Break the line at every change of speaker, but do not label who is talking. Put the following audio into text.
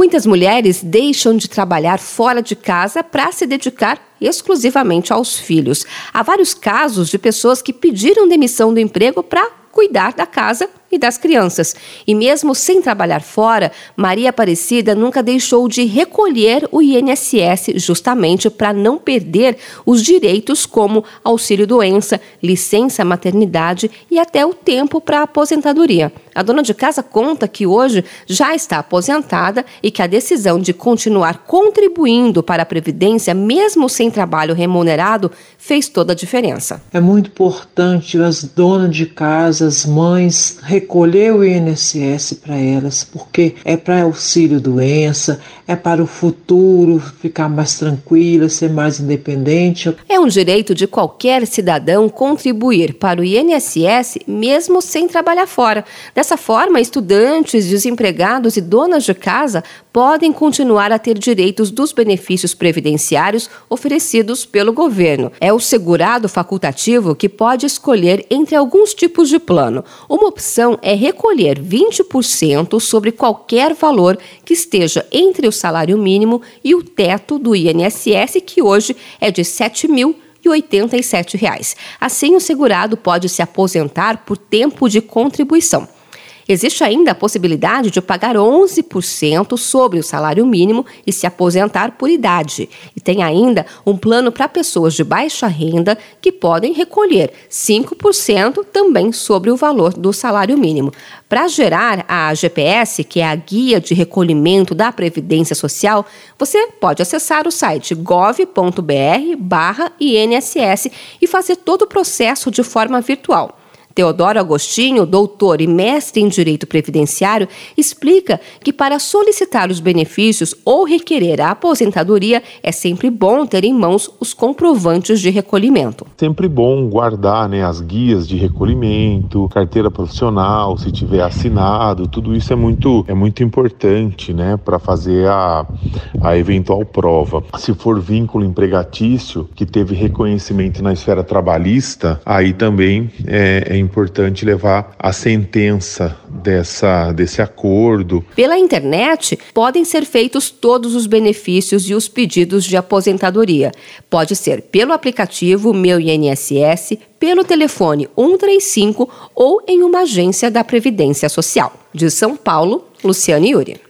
Muitas mulheres deixam de trabalhar fora de casa para se dedicar exclusivamente aos filhos. Há vários casos de pessoas que pediram demissão do emprego para cuidar da casa e das crianças. E mesmo sem trabalhar fora, Maria Aparecida nunca deixou de recolher o INSS justamente para não perder os direitos como auxílio doença, licença maternidade e até o tempo para aposentadoria. A dona de casa conta que hoje já está aposentada e que a decisão de continuar contribuindo para a previdência mesmo sem trabalho remunerado fez toda a diferença.
É muito importante as donas de casa, as mães recolher o INSS para elas, porque é para auxílio doença, é para o futuro ficar mais tranquila, ser mais independente.
É um direito de qualquer cidadão contribuir para o INSS mesmo sem trabalhar fora. Dessa forma, estudantes, desempregados e donas de casa podem continuar a ter direitos dos benefícios previdenciários oferecidos pelo governo. É o segurado facultativo que pode escolher entre alguns tipos de plano. Uma opção é recolher 20% sobre qualquer valor que esteja entre o salário mínimo e o teto do INSS, que hoje é de R$ 7.087. Assim, o segurado pode se aposentar por tempo de contribuição. Existe ainda a possibilidade de pagar 11% sobre o salário mínimo e se aposentar por idade. E tem ainda um plano para pessoas de baixa renda que podem recolher 5% também sobre o valor do salário mínimo. Para gerar a GPS, que é a Guia de Recolhimento da Previdência Social, você pode acessar o site gov.br/inss e fazer todo o processo de forma virtual. Teodoro Agostinho, doutor e mestre em Direito Previdenciário, explica que para solicitar os benefícios ou requerer a aposentadoria é sempre bom ter em mãos os comprovantes de recolhimento.
Sempre bom guardar né, as guias de recolhimento, carteira profissional, se tiver assinado, tudo isso é muito, é muito importante né, para fazer a, a eventual prova. Se for vínculo empregatício que teve reconhecimento na esfera trabalhista, aí também é, é importante levar a sentença dessa, desse acordo.
Pela internet, podem ser feitos todos os benefícios e os pedidos de aposentadoria. Pode ser pelo aplicativo Meu INSS, pelo telefone 135 ou em uma agência da Previdência Social. De São Paulo, Luciane Yuri.